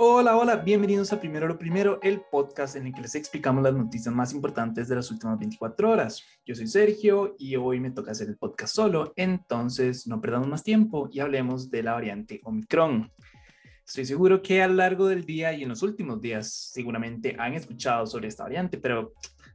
Hola, hola, bienvenidos a Primero lo Primero, el podcast en el que les explicamos las noticias más importantes de las últimas 24 horas. Yo soy Sergio y hoy me toca hacer el podcast solo, entonces no perdamos más tiempo y hablemos de la variante Omicron. Estoy seguro que a lo largo del día y en los últimos días seguramente han escuchado sobre esta variante, pero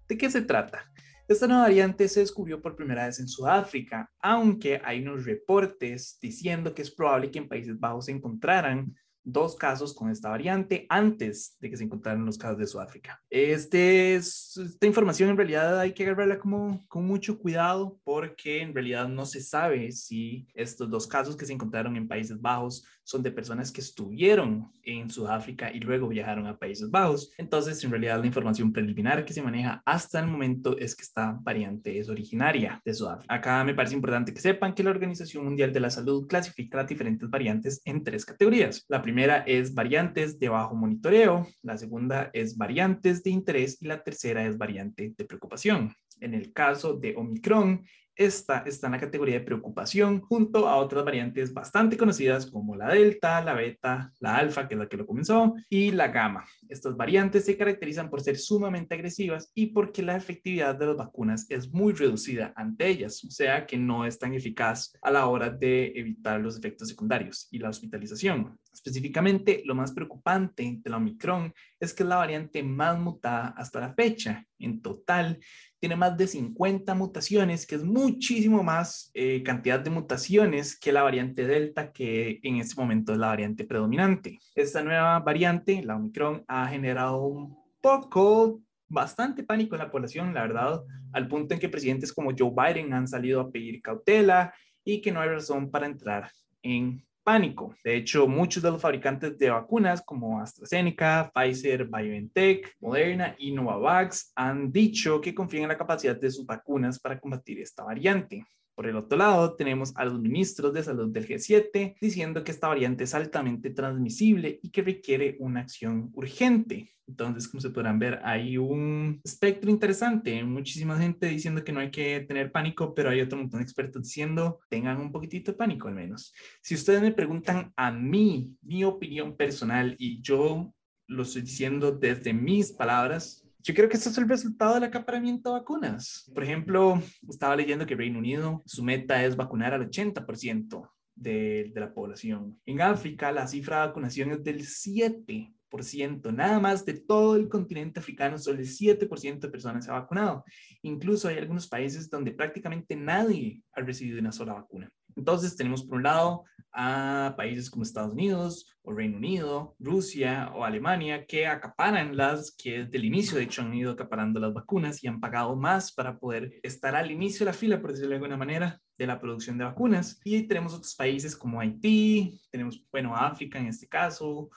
¿de qué se trata? Esta nueva variante se descubrió por primera vez en Sudáfrica, aunque hay unos reportes diciendo que es probable que en Países Bajos se encontraran dos casos con esta variante antes de que se encontraran los casos de Sudáfrica. Este esta información en realidad hay que agarrarla como, con mucho cuidado porque en realidad no se sabe si estos dos casos que se encontraron en Países Bajos son de personas que estuvieron en Sudáfrica y luego viajaron a Países Bajos. Entonces, en realidad, la información preliminar que se maneja hasta el momento es que esta variante es originaria de Sudáfrica. Acá me parece importante que sepan que la Organización Mundial de la Salud clasifica las diferentes variantes en tres categorías. La primera es variantes de bajo monitoreo, la segunda es variantes de interés y la tercera es variante de preocupación. En el caso de Omicron, esta está en la categoría de preocupación junto a otras variantes bastante conocidas como la delta, la beta, la alfa, que es la que lo comenzó, y la gamma. Estas variantes se caracterizan por ser sumamente agresivas y porque la efectividad de las vacunas es muy reducida ante ellas, o sea que no es tan eficaz a la hora de evitar los efectos secundarios y la hospitalización. Específicamente, lo más preocupante de la Omicron es que es la variante más mutada hasta la fecha. En total, tiene más de 50 mutaciones, que es muchísimo más eh, cantidad de mutaciones que la variante Delta, que en este momento es la variante predominante. Esta nueva variante, la Omicron, ha generado un poco, bastante pánico en la población, la verdad, al punto en que presidentes como Joe Biden han salido a pedir cautela y que no hay razón para entrar en pánico. De hecho, muchos de los fabricantes de vacunas como AstraZeneca, Pfizer, BioNTech, Moderna y Novavax han dicho que confían en la capacidad de sus vacunas para combatir esta variante. Por el otro lado, tenemos a los ministros de salud del G7 diciendo que esta variante es altamente transmisible y que requiere una acción urgente. Entonces, como se podrán ver, hay un espectro interesante. Muchísima gente diciendo que no hay que tener pánico, pero hay otro montón de expertos diciendo tengan un poquitito de pánico al menos. Si ustedes me preguntan a mí, mi opinión personal, y yo lo estoy diciendo desde mis palabras, yo creo que esto es el resultado del acaparamiento de vacunas. Por ejemplo, estaba leyendo que Reino Unido, su meta es vacunar al 80% de, de la población. En África, la cifra de vacunación es del 7%. Nada más de todo el continente africano, solo el 7% de personas se ha vacunado. Incluso hay algunos países donde prácticamente nadie ha recibido una sola vacuna. Entonces tenemos por un lado a países como Estados Unidos o Reino Unido, Rusia o Alemania que acaparan las que desde el inicio de hecho han ido acaparando las vacunas y han pagado más para poder estar al inicio de la fila, por decirlo de alguna manera, de la producción de vacunas. Y tenemos otros países como Haití, tenemos, bueno, África en este caso,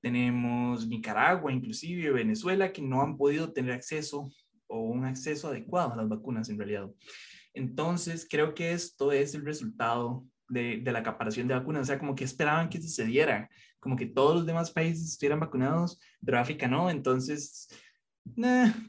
tenemos Nicaragua, inclusive Venezuela, que no han podido tener acceso o un acceso adecuado a las vacunas en realidad. Entonces, creo que esto es el resultado de, la acaparación de vacunas. O sea, como que esperaban que sucediera, como que todos los demás países estuvieran vacunados, pero África no. Entonces,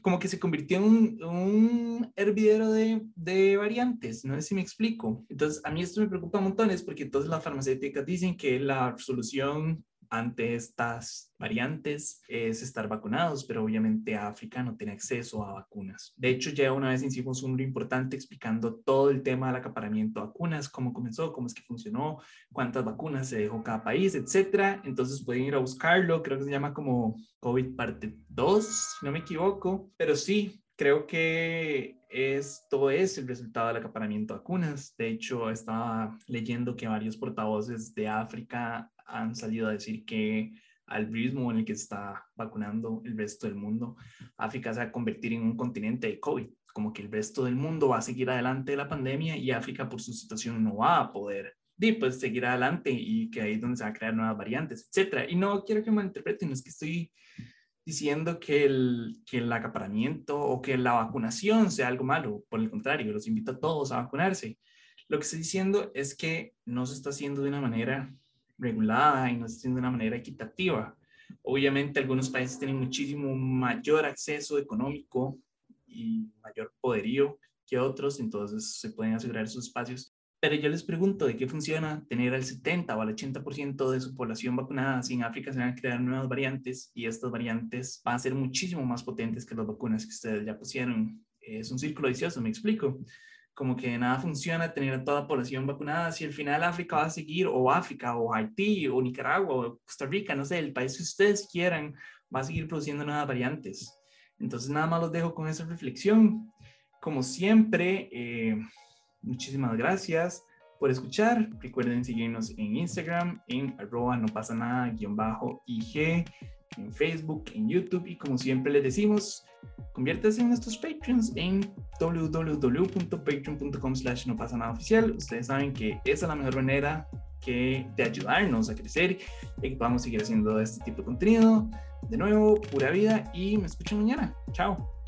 como que se convirtió en un, un hervidero de, de, variantes. No sé si me explico. Entonces, a mí esto me preocupa montones porque todas las farmacéuticas dicen que la solución ante estas variantes es estar vacunados, pero obviamente África no tiene acceso a vacunas. De hecho, ya una vez hicimos un libro importante explicando todo el tema del acaparamiento de vacunas, cómo comenzó, cómo es que funcionó, cuántas vacunas se dejó cada país, etcétera. Entonces pueden ir a buscarlo, creo que se llama como COVID parte 2, si no me equivoco, pero sí, creo que esto es el resultado del acaparamiento de vacunas. De hecho, estaba leyendo que varios portavoces de África han salido a decir que al ritmo en el que está vacunando el resto del mundo, África se va a convertir en un continente de COVID, como que el resto del mundo va a seguir adelante de la pandemia y África por su situación no va a poder pues, seguir adelante y que ahí es donde se van a crear nuevas variantes, etcétera. Y no quiero que me interpreten, es que estoy diciendo que el, que el acaparamiento o que la vacunación sea algo malo, por el contrario, los invito a todos a vacunarse. Lo que estoy diciendo es que no se está haciendo de una manera regulada y no está de una manera equitativa. Obviamente algunos países tienen muchísimo mayor acceso económico y mayor poderío que otros, entonces se pueden asegurar sus espacios. Pero yo les pregunto, ¿de qué funciona tener al 70 o al 80% de su población vacunada si en África se van a crear nuevas variantes y estas variantes van a ser muchísimo más potentes que las vacunas que ustedes ya pusieron? Es un círculo vicioso, me explico. Como que nada funciona tener a toda la población vacunada si al final África va a seguir, o África, o Haití, o Nicaragua, o Costa Rica, no sé, el país que ustedes quieran, va a seguir produciendo nuevas variantes. Entonces, nada más los dejo con esa reflexión. Como siempre, eh, Muchísimas gracias por escuchar. Recuerden seguirnos en Instagram, en arroba no pasa nada, guion bajo IG, en Facebook, en YouTube y como siempre les decimos, conviértase en nuestros Patreons en www.patreon.com slash no pasa nada oficial. Ustedes saben que esa es la mejor manera que de ayudarnos a crecer y que podamos seguir haciendo este tipo de contenido. De nuevo, pura vida y me escucho mañana. Chao.